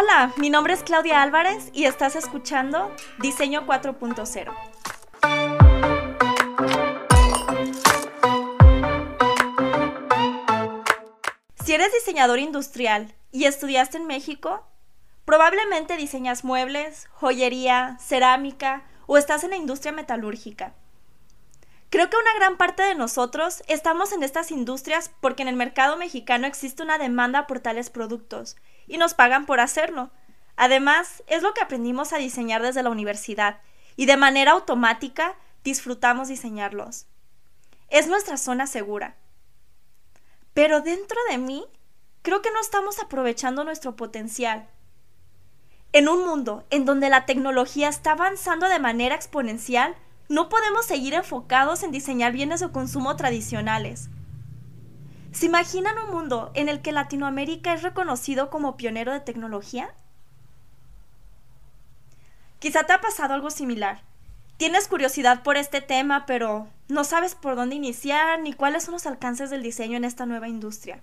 Hola, mi nombre es Claudia Álvarez y estás escuchando Diseño 4.0. Si eres diseñador industrial y estudiaste en México, probablemente diseñas muebles, joyería, cerámica o estás en la industria metalúrgica. Creo que una gran parte de nosotros estamos en estas industrias porque en el mercado mexicano existe una demanda por tales productos y nos pagan por hacerlo. Además, es lo que aprendimos a diseñar desde la universidad y de manera automática disfrutamos diseñarlos. Es nuestra zona segura. Pero dentro de mí, creo que no estamos aprovechando nuestro potencial. En un mundo en donde la tecnología está avanzando de manera exponencial, no podemos seguir enfocados en diseñar bienes de consumo tradicionales. ¿Se imaginan un mundo en el que Latinoamérica es reconocido como pionero de tecnología? Quizá te ha pasado algo similar. Tienes curiosidad por este tema, pero no sabes por dónde iniciar ni cuáles son los alcances del diseño en esta nueva industria.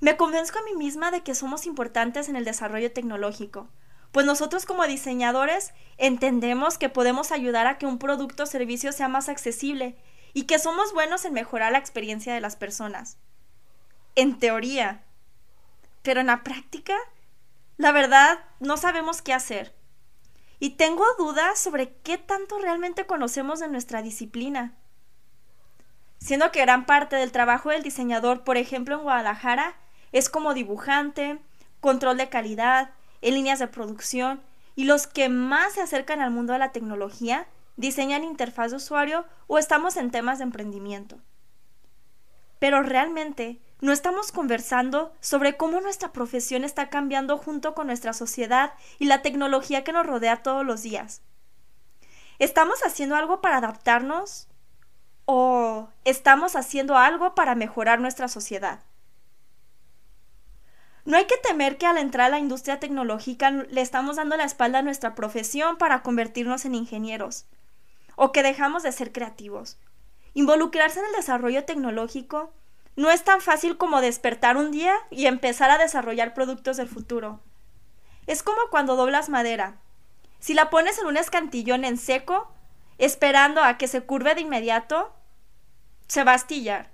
Me convenzco a mí misma de que somos importantes en el desarrollo tecnológico, pues nosotros como diseñadores entendemos que podemos ayudar a que un producto o servicio sea más accesible y que somos buenos en mejorar la experiencia de las personas. En teoría. Pero en la práctica, la verdad, no sabemos qué hacer. Y tengo dudas sobre qué tanto realmente conocemos de nuestra disciplina. Siendo que gran parte del trabajo del diseñador, por ejemplo en Guadalajara, es como dibujante, control de calidad, en líneas de producción y los que más se acercan al mundo de la tecnología diseñan interfaz de usuario o estamos en temas de emprendimiento. Pero realmente no estamos conversando sobre cómo nuestra profesión está cambiando junto con nuestra sociedad y la tecnología que nos rodea todos los días. ¿Estamos haciendo algo para adaptarnos o estamos haciendo algo para mejorar nuestra sociedad? No hay que temer que al entrar a la industria tecnológica le estamos dando la espalda a nuestra profesión para convertirnos en ingenieros, o que dejamos de ser creativos. Involucrarse en el desarrollo tecnológico no es tan fácil como despertar un día y empezar a desarrollar productos del futuro. Es como cuando doblas madera. Si la pones en un escantillón en seco, esperando a que se curve de inmediato, se va a astillar.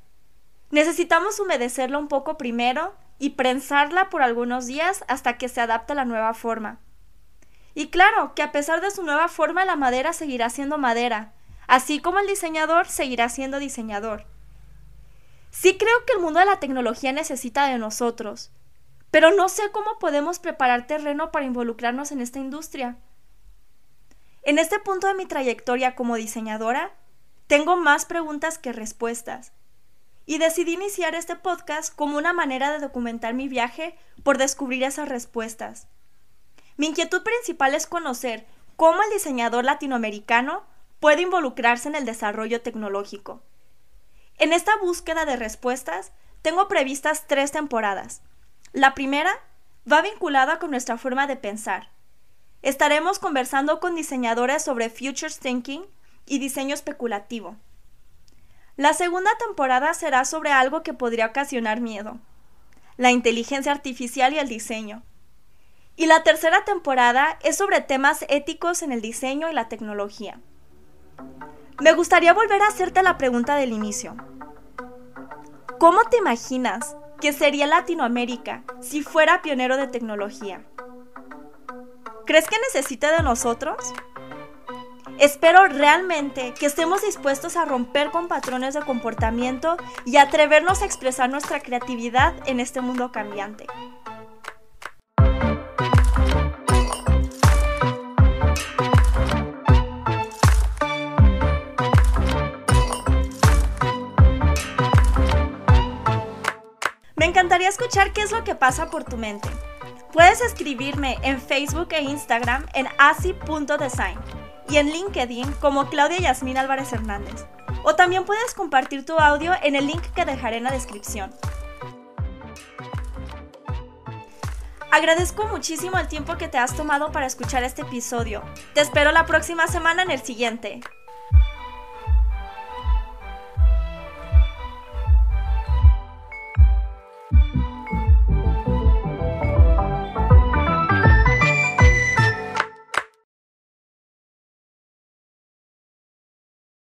Necesitamos humedecerla un poco primero y prensarla por algunos días hasta que se adapte a la nueva forma. Y claro, que a pesar de su nueva forma la madera seguirá siendo madera, así como el diseñador seguirá siendo diseñador. Sí creo que el mundo de la tecnología necesita de nosotros, pero no sé cómo podemos preparar terreno para involucrarnos en esta industria. En este punto de mi trayectoria como diseñadora, tengo más preguntas que respuestas y decidí iniciar este podcast como una manera de documentar mi viaje por descubrir esas respuestas. Mi inquietud principal es conocer cómo el diseñador latinoamericano puede involucrarse en el desarrollo tecnológico. En esta búsqueda de respuestas, tengo previstas tres temporadas. La primera va vinculada con nuestra forma de pensar. Estaremos conversando con diseñadores sobre Futures Thinking y diseño especulativo. La segunda temporada será sobre algo que podría ocasionar miedo, la inteligencia artificial y el diseño. Y la tercera temporada es sobre temas éticos en el diseño y la tecnología. Me gustaría volver a hacerte la pregunta del inicio. ¿Cómo te imaginas que sería Latinoamérica si fuera pionero de tecnología? ¿Crees que necesita de nosotros? Espero realmente que estemos dispuestos a romper con patrones de comportamiento y atrevernos a expresar nuestra creatividad en este mundo cambiante. Me encantaría escuchar qué es lo que pasa por tu mente. Puedes escribirme en Facebook e Instagram en asi.design y en LinkedIn como Claudia Yasmín Álvarez Hernández. O también puedes compartir tu audio en el link que dejaré en la descripción. Agradezco muchísimo el tiempo que te has tomado para escuchar este episodio. Te espero la próxima semana en el siguiente.